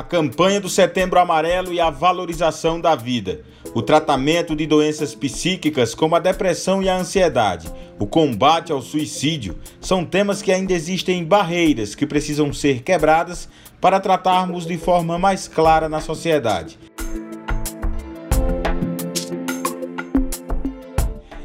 a campanha do Setembro Amarelo e a valorização da vida, o tratamento de doenças psíquicas como a depressão e a ansiedade, o combate ao suicídio, são temas que ainda existem barreiras que precisam ser quebradas para tratarmos de forma mais clara na sociedade.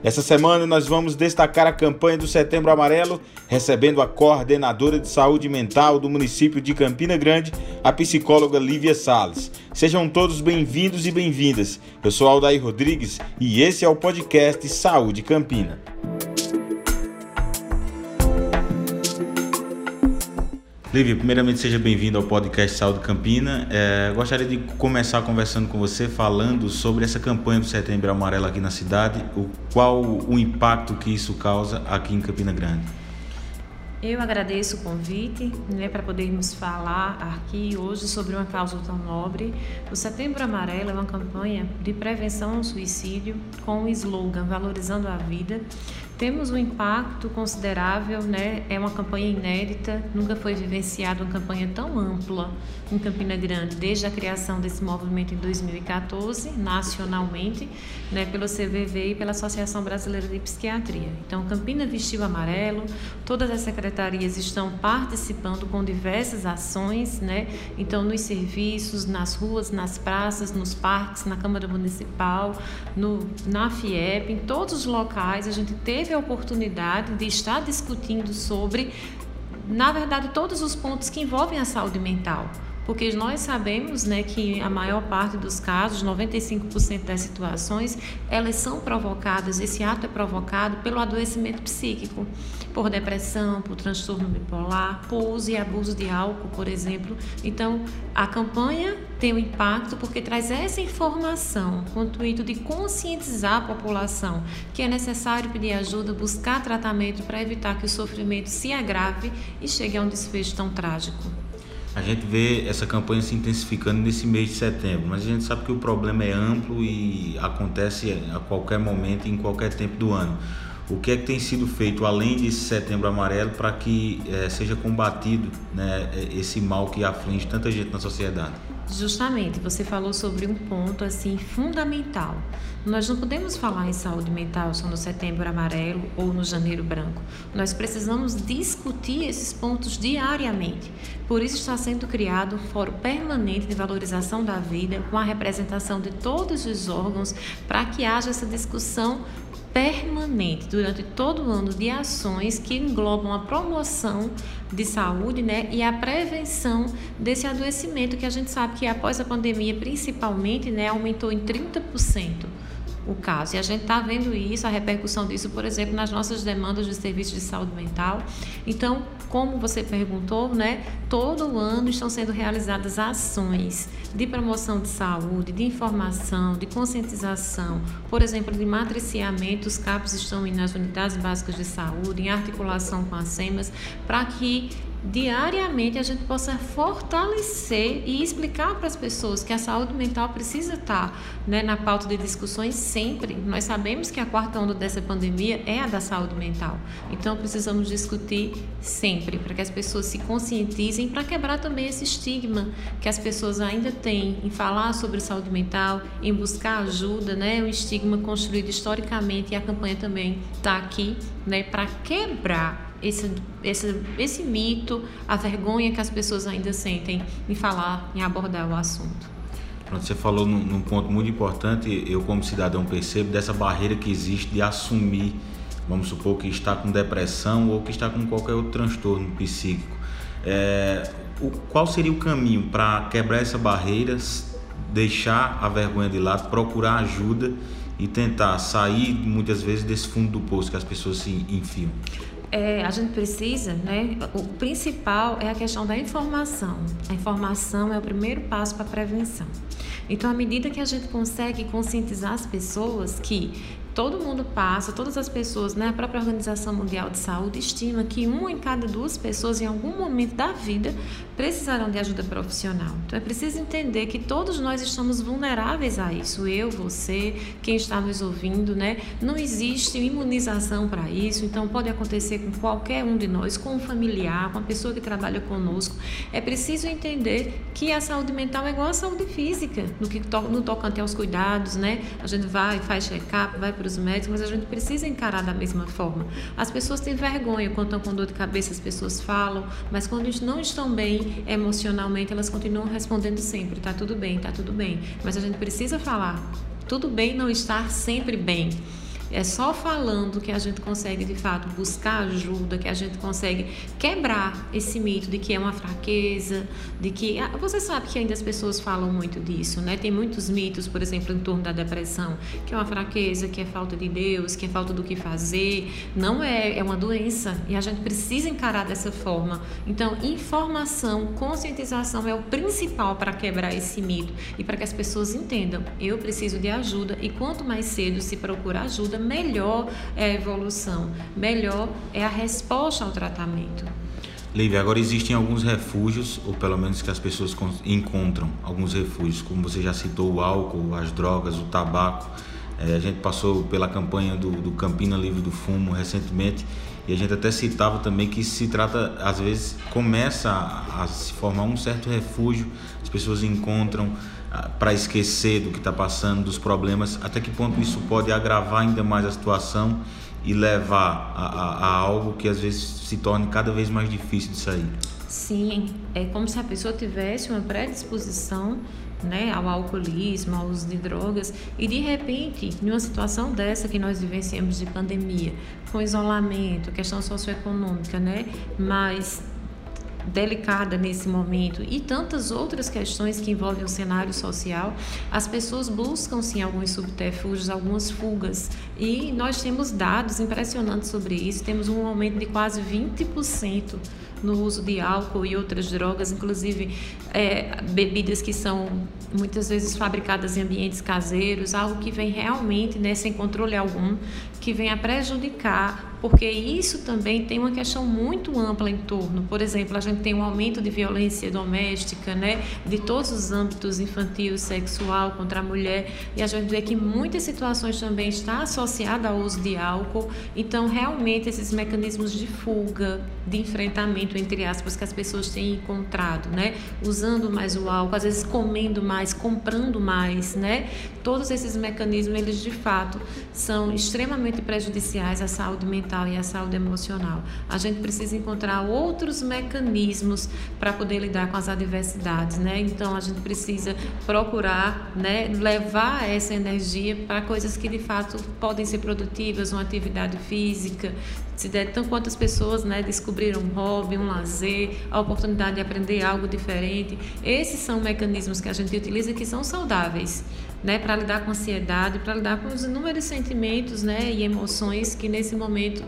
Essa semana nós vamos destacar a campanha do Setembro Amarelo, recebendo a coordenadora de saúde mental do município de Campina Grande, a psicóloga Lívia Sales. Sejam todos bem-vindos e bem-vindas. Eu sou Aldair Rodrigues e esse é o podcast Saúde Campina. Lívia, primeiramente seja bem-vindo ao podcast Saúde Campina. É, gostaria de começar conversando com você, falando sobre essa campanha do Setembro Amarelo aqui na cidade, o, qual o impacto que isso causa aqui em Campina Grande. Eu agradeço o convite né, para podermos falar aqui hoje sobre uma causa tão nobre. O Setembro Amarelo é uma campanha de prevenção ao suicídio com o slogan Valorizando a Vida temos um impacto considerável, né? É uma campanha inédita, nunca foi vivenciada uma campanha tão ampla em Campina Grande desde a criação desse movimento em 2014, nacionalmente, né, pelo CVV e pela Associação Brasileira de Psiquiatria. Então, Campina vestiu amarelo, todas as secretarias estão participando com diversas ações, né? Então, nos serviços, nas ruas, nas praças, nos parques, na Câmara Municipal, no, na FIEP, em todos os locais a gente teve teve a oportunidade de estar discutindo sobre, na verdade, todos os pontos que envolvem a saúde mental. Porque nós sabemos né, que a maior parte dos casos, 95% das situações, elas são provocadas, esse ato é provocado pelo adoecimento psíquico por depressão, por transtorno bipolar, por uso e abuso de álcool, por exemplo. Então, a campanha tem um impacto porque traz essa informação com o intuito de conscientizar a população que é necessário pedir ajuda, buscar tratamento para evitar que o sofrimento se agrave e chegue a um desfecho tão trágico. A gente vê essa campanha se intensificando nesse mês de setembro, mas a gente sabe que o problema é amplo e acontece a qualquer momento, em qualquer tempo do ano. O que é que tem sido feito além desse setembro amarelo para que é, seja combatido né, esse mal que aflige tanta gente na sociedade? Justamente, você falou sobre um ponto assim fundamental. Nós não podemos falar em saúde mental só no setembro amarelo ou no janeiro branco. Nós precisamos discutir esses pontos diariamente. Por isso está sendo criado um fórum permanente de valorização da vida com a representação de todos os órgãos para que haja essa discussão permanente durante todo o ano de ações que englobam a promoção de saúde né, e a prevenção desse adoecimento que a gente sabe que após a pandemia, principalmente, né, aumentou em 30% o caso. E a gente está vendo isso, a repercussão disso, por exemplo, nas nossas demandas de serviços de saúde mental. Então, como você perguntou, né, todo ano estão sendo realizadas ações de promoção de saúde, de informação, de conscientização, por exemplo, de matriciamento. Os CAPs estão nas unidades básicas de saúde, em articulação com as SEMAS, para que diariamente a gente possa fortalecer e explicar para as pessoas que a saúde mental precisa estar né, na pauta de discussões sempre. Nós sabemos que a quarta onda dessa pandemia é a da saúde mental. Então precisamos discutir sempre para que as pessoas se conscientizem, para quebrar também esse estigma que as pessoas ainda têm em falar sobre saúde mental, em buscar ajuda, né? Um estigma construído historicamente e a campanha também está aqui, né, para quebrar esse, esse, esse mito, a vergonha que as pessoas ainda sentem em falar, em abordar o assunto. Você falou num, num ponto muito importante, eu como cidadão percebo dessa barreira que existe de assumir, vamos supor que está com depressão ou que está com qualquer outro transtorno psíquico. É, o, qual seria o caminho para quebrar essa barreira, deixar a vergonha de lado, procurar ajuda e tentar sair muitas vezes desse fundo do poço que as pessoas se enfiam? É, a gente precisa, né? O principal é a questão da informação. A informação é o primeiro passo para a prevenção. Então, à medida que a gente consegue conscientizar as pessoas que todo mundo passa, todas as pessoas, né? A própria Organização Mundial de Saúde estima que uma em cada duas pessoas, em algum momento da vida, precisarão de ajuda profissional. Então é preciso entender que todos nós estamos vulneráveis a isso. Eu, você, quem está nos ouvindo, né? Não existe imunização para isso, então pode acontecer com qualquer um de nós, com um familiar, com a pessoa que trabalha conosco. É preciso entender que a saúde mental é igual à saúde física, no que to no tocante aos cuidados, né? A gente vai, faz check-up, vai para os médicos, mas a gente precisa encarar da mesma forma. As pessoas têm vergonha quando estão com dor de cabeça, as pessoas falam, mas quando não estão bem emocionalmente, elas continuam respondendo sempre: tá tudo bem, tá tudo bem. Mas a gente precisa falar: tudo bem não estar sempre bem. É só falando que a gente consegue de fato buscar ajuda, que a gente consegue quebrar esse mito de que é uma fraqueza, de que ah, você sabe que ainda as pessoas falam muito disso, né? Tem muitos mitos, por exemplo, em torno da depressão, que é uma fraqueza, que é falta de Deus, que é falta do que fazer. Não é, é uma doença e a gente precisa encarar dessa forma. Então, informação, conscientização é o principal para quebrar esse mito e para que as pessoas entendam, eu preciso de ajuda e quanto mais cedo se procura ajuda melhor é a evolução, melhor é a resposta ao tratamento. Lívia, agora existem alguns refúgios, ou pelo menos que as pessoas encontram alguns refúgios, como você já citou, o álcool, as drogas, o tabaco. É, a gente passou pela campanha do, do Campina Livre do Fumo recentemente e a gente até citava também que se trata, às vezes, começa a, a se formar um certo refúgio, as pessoas encontram para esquecer do que está passando, dos problemas, até que ponto isso pode agravar ainda mais a situação e levar a, a, a algo que às vezes se torne cada vez mais difícil de sair. Sim, é como se a pessoa tivesse uma predisposição né, ao alcoolismo, ao uso de drogas, e de repente, em uma situação dessa que nós vivenciamos de pandemia, com isolamento, questão socioeconômica, né, mas delicada nesse momento e tantas outras questões que envolvem o cenário social, as pessoas buscam sim alguns subterfúgios, algumas fugas. E nós temos dados impressionantes sobre isso, temos um aumento de quase 20% no uso de álcool e outras drogas, inclusive é, bebidas que são muitas vezes fabricadas em ambientes caseiros, algo que vem realmente né, sem controle algum, que vem a prejudicar porque isso também tem uma questão muito ampla em torno. Por exemplo, a gente tem um aumento de violência doméstica, né, de todos os âmbitos infantil, sexual contra a mulher, e a gente vê que muitas situações também está associada ao uso de álcool. Então, realmente esses mecanismos de fuga, de enfrentamento entre aspas que as pessoas têm encontrado, né, usando mais o álcool, às vezes comendo mais, comprando mais, né? Todos esses mecanismos eles de fato são extremamente prejudiciais à saúde mental e a saúde emocional. A gente precisa encontrar outros mecanismos para poder lidar com as adversidades, né? Então a gente precisa procurar, né, levar essa energia para coisas que de fato podem ser produtivas, uma atividade física, se der tão quantas pessoas né, descobriram um hobby, um lazer, a oportunidade de aprender algo diferente. Esses são mecanismos que a gente utiliza que são saudáveis né, para lidar com a ansiedade, para lidar com os inúmeros sentimentos né, e emoções que nesse momento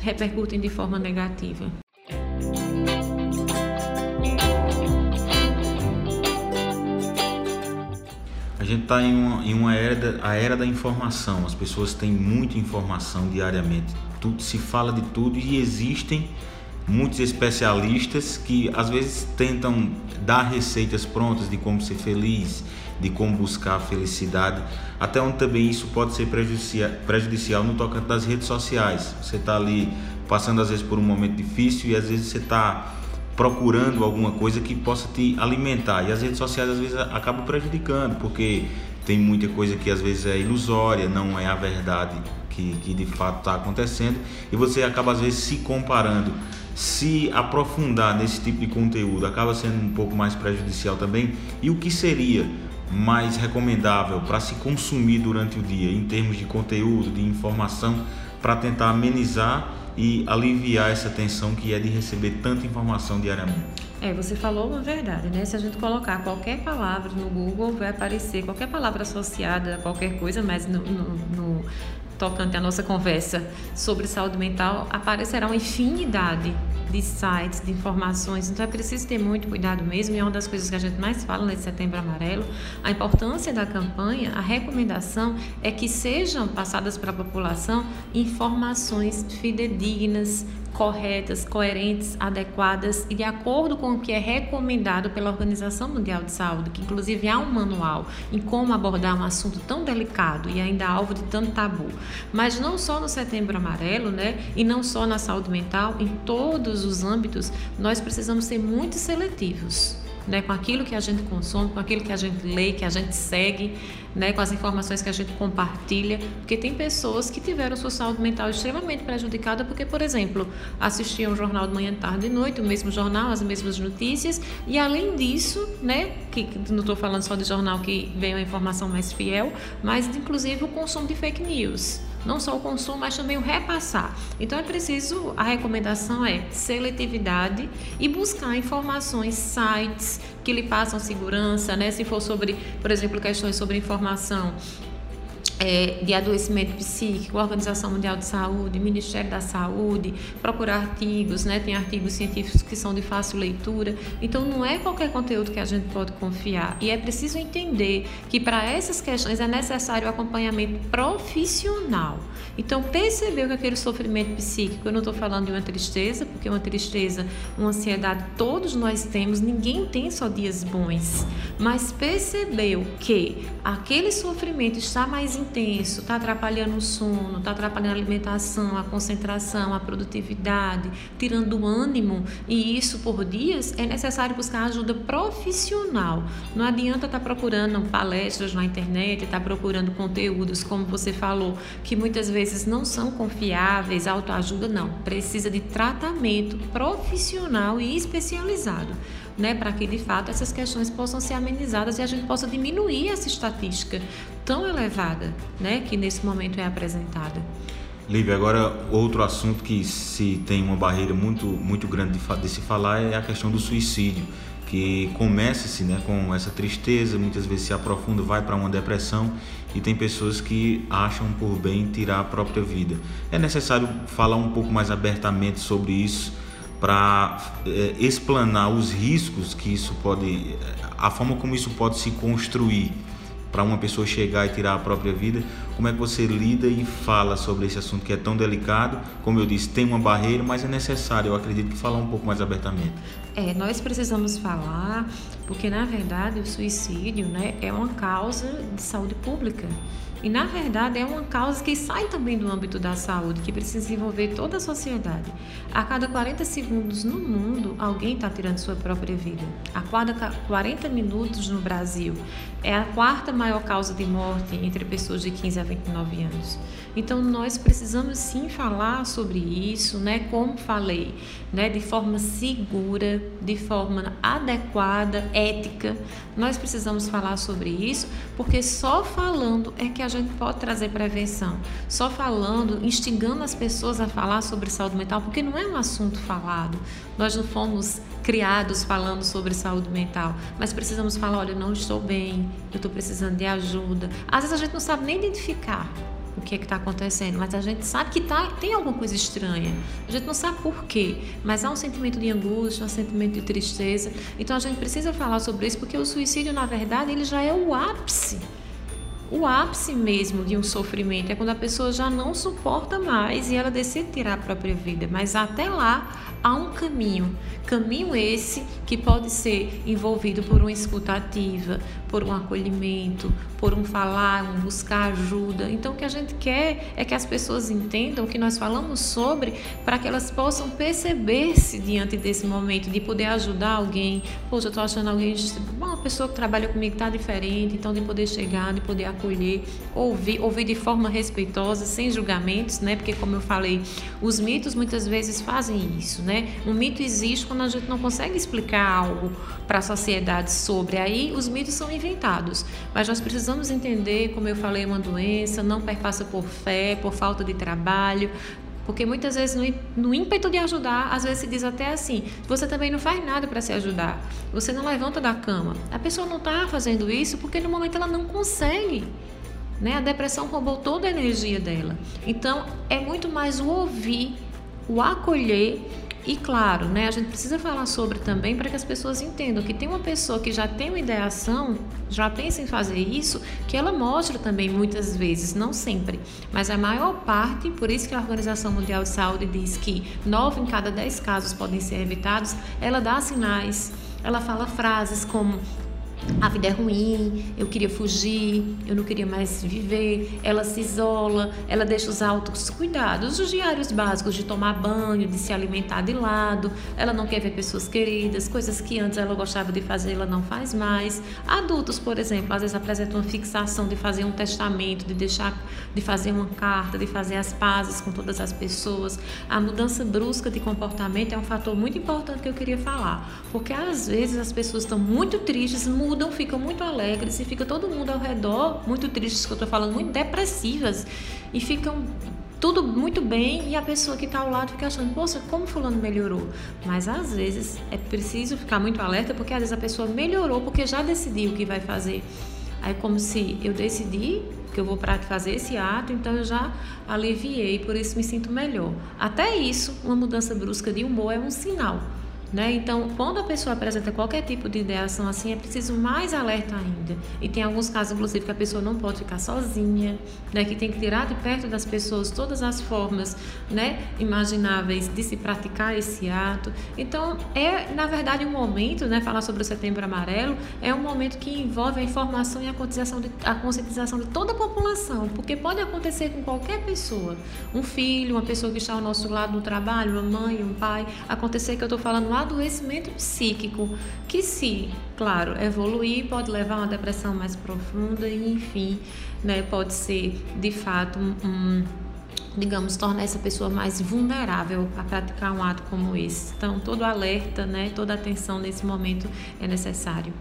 repercutem de forma negativa. Gente está em uma, em uma era, da, a era da informação, as pessoas têm muita informação diariamente, tudo, se fala de tudo e existem muitos especialistas que às vezes tentam dar receitas prontas de como ser feliz, de como buscar a felicidade, até onde também isso pode ser prejudicial, prejudicial no tocante das redes sociais. Você está ali passando às vezes por um momento difícil e às vezes você está procurando alguma coisa que possa te alimentar. E as redes sociais às vezes acabam prejudicando porque tem muita coisa que às vezes é ilusória, não é a verdade que, que de fato está acontecendo. E você acaba às vezes se comparando. Se aprofundar nesse tipo de conteúdo acaba sendo um pouco mais prejudicial também. E o que seria mais recomendável para se consumir durante o dia em termos de conteúdo, de informação, para tentar amenizar e aliviar essa tensão que é de receber tanta informação diariamente. É, você falou uma verdade, né? Se a gente colocar qualquer palavra no Google, vai aparecer qualquer palavra associada a qualquer coisa, mas no, no, no tocante à nossa conversa sobre saúde mental, aparecerá uma infinidade de sites, de informações. Então é preciso ter muito cuidado mesmo, e é uma das coisas que a gente mais fala nesse setembro amarelo. A importância da campanha, a recomendação é que sejam passadas para a população informações fidedignas, corretas, coerentes, adequadas e de acordo com o que é recomendado pela Organização Mundial de Saúde, que inclusive há um manual em como abordar um assunto tão delicado e ainda alvo de tanto tabu. Mas não só no Setembro Amarelo, né, e não só na saúde mental, em todos os âmbitos, nós precisamos ser muito seletivos né, com aquilo que a gente consome, com aquilo que a gente lê, que a gente segue, né, com as informações que a gente compartilha, porque tem pessoas que tiveram sua saúde mental extremamente prejudicada porque, por exemplo, assistiam o jornal de manhã, tarde e noite, o mesmo jornal, as mesmas notícias, e além disso, né, que não estou falando só de jornal que vem a informação mais fiel, mas inclusive o consumo de fake news não só o consumo, mas também o repassar. Então é preciso, a recomendação é seletividade e buscar informações, sites que lhe passam segurança, né? Se for sobre, por exemplo, questões sobre informação é, de adoecimento psíquico, Organização Mundial de Saúde, Ministério da Saúde, procurar artigos, né? Tem artigos científicos que são de fácil leitura. Então não é qualquer conteúdo que a gente pode confiar. E é preciso entender que para essas questões é necessário acompanhamento profissional. Então percebeu que aquele sofrimento psíquico, eu não estou falando de uma tristeza, porque uma tristeza, uma ansiedade, todos nós temos, ninguém tem só dias bons. Mas percebeu que aquele sofrimento está mais intenso, está atrapalhando o sono, está atrapalhando a alimentação, a concentração, a produtividade, tirando o ânimo, e isso por dias, é necessário buscar ajuda profissional. Não adianta estar tá procurando palestras na internet, estar tá procurando conteúdos, como você falou, que muitas vezes não são confiáveis, autoajuda, não. Precisa de tratamento profissional e especializado né, para que de fato essas questões possam ser amenizadas e a gente possa diminuir essa estatística tão elevada, né, que nesse momento é apresentada. Lívia, agora outro assunto que se tem uma barreira muito muito grande de, de se falar é a questão do suicídio, que começa-se né, com essa tristeza, muitas vezes se aprofunda, vai para uma depressão e tem pessoas que acham por bem tirar a própria vida. É necessário falar um pouco mais abertamente sobre isso para é, explanar os riscos que isso pode, a forma como isso pode se construir para uma pessoa chegar e tirar a própria vida. Como é que você lida e fala sobre esse assunto que é tão delicado? Como eu disse, tem uma barreira, mas é necessário, eu acredito que falar um pouco mais abertamente. É, nós precisamos falar, porque na verdade o suicídio, né, é uma causa de saúde pública. E na verdade é uma causa que sai também do âmbito da saúde, que precisa envolver toda a sociedade. A cada 40 segundos no mundo, alguém está tirando sua própria vida. A cada 40 minutos no Brasil é a quarta maior causa de morte entre pessoas de 15 a 29 anos. Então nós precisamos sim falar sobre isso, né? Como falei, né? De forma segura, de forma adequada, ética. Nós precisamos falar sobre isso, porque só falando é que a gente pode trazer prevenção. Só falando, instigando as pessoas a falar sobre saúde mental, porque não é um assunto falado. Nós não fomos criados falando sobre saúde mental, mas precisamos falar, olha, eu não estou bem, eu estou precisando de ajuda. Às vezes a gente não sabe nem identificar o que é está acontecendo, mas a gente sabe que tá, tem alguma coisa estranha. A gente não sabe por quê, mas há um sentimento de angústia, um sentimento de tristeza. Então a gente precisa falar sobre isso porque o suicídio, na verdade, ele já é o ápice. O ápice mesmo de um sofrimento é quando a pessoa já não suporta mais e ela decide tirar a própria vida. Mas até lá há um caminho. Caminho esse que pode ser envolvido por uma escutativa, por um acolhimento, por um falar, um buscar ajuda. Então, o que a gente quer é que as pessoas entendam o que nós falamos sobre para que elas possam perceber-se diante desse momento, de poder ajudar alguém. Poxa, eu estou achando alguém, uma pessoa que trabalha comigo está diferente, então de poder chegar, de poder acolher, ouvir, ouvir de forma respeitosa, sem julgamentos, né? Porque, como eu falei, os mitos muitas vezes fazem isso, né? Um mito existe quando a gente não consegue explicar algo para a sociedade sobre. Aí os mitos são inventados. Mas nós precisamos entender, como eu falei, uma doença, não perpassa por fé, por falta de trabalho, porque muitas vezes, no, ímpeto de ajudar, às vezes se diz até assim: você também não faz nada para se ajudar, você não levanta da cama. A pessoa não está fazendo isso porque no momento ela não consegue. Né? A depressão roubou toda a energia dela. Então, é muito mais o ouvir, o acolher E claro, né, a gente precisa falar sobre também para que as pessoas entendam que tem uma pessoa que já tem uma ideação, já pensa em fazer isso, que ela mostra também muitas vezes, não sempre, mas a maior parte, por isso que a Organização Mundial de Saúde diz que 9 em cada 10 casos podem ser evitados, ela dá sinais, ela fala frases como a vida é ruim, eu queria fugir, eu não queria mais viver. Ela se isola, ela deixa os altos cuidados, os diários básicos de tomar banho, de se alimentar de lado. Ela não quer ver pessoas queridas, coisas que antes ela gostava de fazer, ela não faz mais. Adultos, por exemplo, às vezes apresentam uma fixação de fazer um testamento, de deixar, de fazer uma carta, de fazer as pazes com todas as pessoas. A mudança brusca de comportamento é um fator muito importante que eu queria falar, porque às vezes as pessoas estão muito tristes, mudam, ficam muito alegres e fica todo mundo ao redor muito tristes, que eu estou falando, muito depressivas e ficam tudo muito bem e a pessoa que está ao lado fica achando, poxa, como fulano melhorou? Mas às vezes é preciso ficar muito alerta porque às vezes a pessoa melhorou porque já decidiu o que vai fazer. Aí como se eu decidi que eu vou para fazer esse ato, então eu já aliviei, por isso me sinto melhor. Até isso, uma mudança brusca de humor é um sinal. Né? Então, quando a pessoa apresenta qualquer tipo de ideação assim, é preciso mais alerta ainda. E tem alguns casos, inclusive, que a pessoa não pode ficar sozinha, né? que tem que tirar de perto das pessoas todas as formas né? imagináveis de se praticar esse ato. Então, é, na verdade, um momento, né? falar sobre o Setembro Amarelo, é um momento que envolve a informação e a conscientização de, a conscientização de toda a população, porque pode acontecer com qualquer pessoa. Um filho, uma pessoa que está ao nosso lado no trabalho, uma mãe, um pai. Acontecer que eu estou falando adoecimento psíquico, que se, claro, evoluir, pode levar a uma depressão mais profunda e, enfim, né, pode ser de fato um, digamos, tornar essa pessoa mais vulnerável a praticar um ato como esse. Então, todo alerta, né, toda atenção nesse momento é necessário.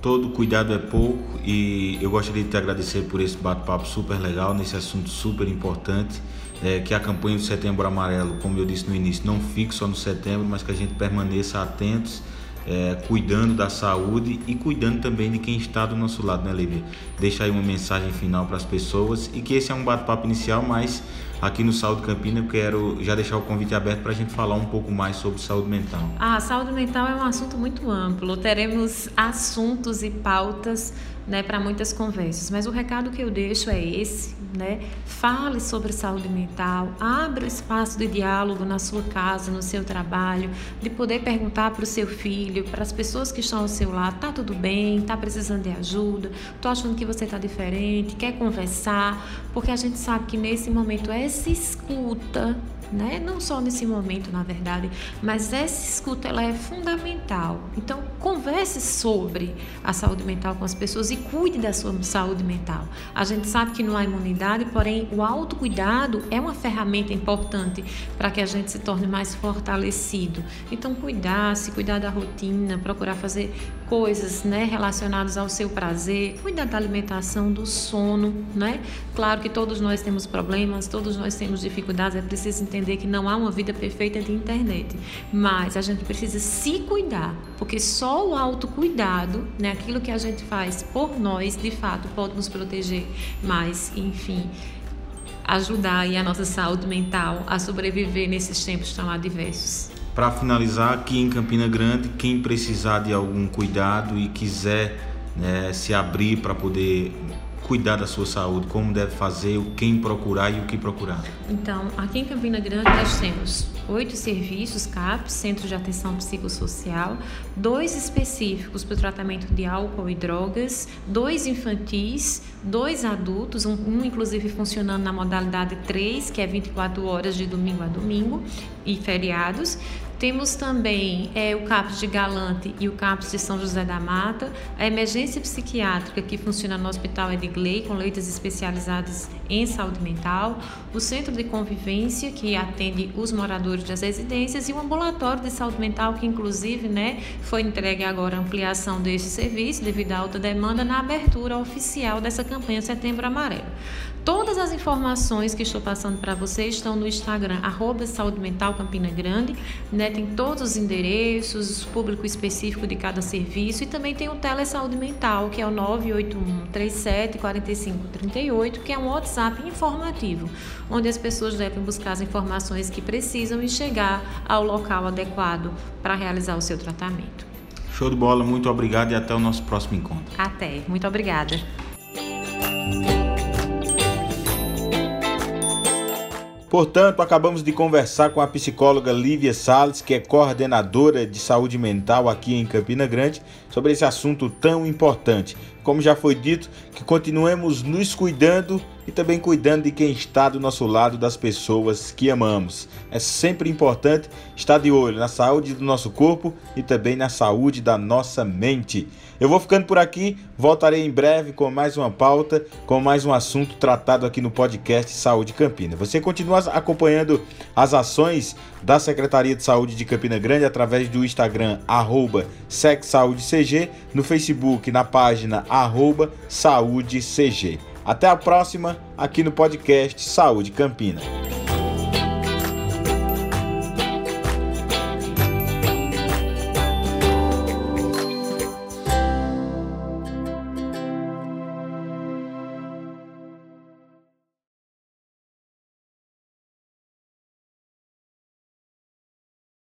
Todo cuidado é pouco e eu gostaria de te agradecer por esse bate-papo super legal, nesse assunto super importante é, que a campanha do Setembro Amarelo, como eu disse no início, não fique só no setembro, mas que a gente permaneça atentos, é, cuidando da saúde e cuidando também de quem está do nosso lado, né, Lívia? Deixa aí uma mensagem final para as pessoas e que esse é um bate-papo inicial, mas aqui no Saúde Campina eu quero já deixar o convite aberto para a gente falar um pouco mais sobre saúde mental. Ah, saúde mental é um assunto muito amplo. Teremos assuntos e pautas né, para muitas conversas. Mas o recado que eu deixo é esse, né? Fale sobre saúde mental, abra espaço de diálogo na sua casa, no seu trabalho, de poder perguntar para o seu filho, para as pessoas que estão ao seu lado, tá tudo bem, tá precisando de ajuda, tô achando que você tá diferente, quer conversar, porque a gente sabe que nesse momento essa escuta né? Não só nesse momento, na verdade, mas essa escuta ela é fundamental. Então, converse sobre a saúde mental com as pessoas e cuide da sua saúde mental. A gente sabe que não há imunidade, porém o autocuidado é uma ferramenta importante para que a gente se torne mais fortalecido. Então, cuidar, se cuidar da rotina, procurar fazer coisas, né, relacionadas ao seu prazer, cuidar da alimentação, do sono, né? Claro que todos nós temos problemas, todos nós temos dificuldades, é preciso entender que não há uma vida perfeita de internet, mas a gente precisa se cuidar, porque só o autocuidado, né, aquilo que a gente faz por nós, de fato, pode nos proteger mais, enfim, ajudar a nossa saúde mental a sobreviver nesses tempos tão adversos. Para finalizar, aqui em Campina Grande, quem precisar de algum cuidado e quiser né, se abrir para poder cuidar da sua saúde, como deve fazer, quem procurar e o que procurar? Então, aqui em Campina Grande nós temos oito serviços CAPS, Centro de Atenção Psicossocial, dois específicos para o tratamento de álcool e drogas, dois infantis, dois adultos, um, um inclusive funcionando na modalidade 3, que é 24 horas de domingo a domingo e feriados, temos também é, o CAPS de Galante e o CAPS de São José da Mata, a emergência psiquiátrica que funciona no Hospital Edgley, com leitos especializados em saúde mental, o Centro de Convivência, que atende os moradores das residências, e o ambulatório de saúde mental, que inclusive né, foi entregue agora a ampliação deste serviço devido à alta demanda na abertura oficial dessa campanha Setembro Amarelo. Todas as informações que estou passando para vocês estão no Instagram, arroba Saúde Mental Campina Grande. Né? Tem todos os endereços, o público específico de cada serviço e também tem o Telesaúde Mental, que é o 981 37 45 38, que é um WhatsApp informativo, onde as pessoas devem buscar as informações que precisam e chegar ao local adequado para realizar o seu tratamento. Show de bola, muito obrigado e até o nosso próximo encontro. Até, muito obrigada. Portanto, acabamos de conversar com a psicóloga Lívia Salles, que é coordenadora de saúde mental aqui em Campina Grande, sobre esse assunto tão importante. Como já foi dito, que continuemos nos cuidando e também cuidando de quem está do nosso lado, das pessoas que amamos. É sempre importante estar de olho na saúde do nosso corpo e também na saúde da nossa mente. Eu vou ficando por aqui, voltarei em breve com mais uma pauta, com mais um assunto tratado aqui no podcast Saúde Campina. Você continua acompanhando as ações da Secretaria de Saúde de Campina Grande através do Instagram arroba SecSaúdeCG, no Facebook na página arroba SaúdeCG. Até a próxima aqui no podcast Saúde Campina.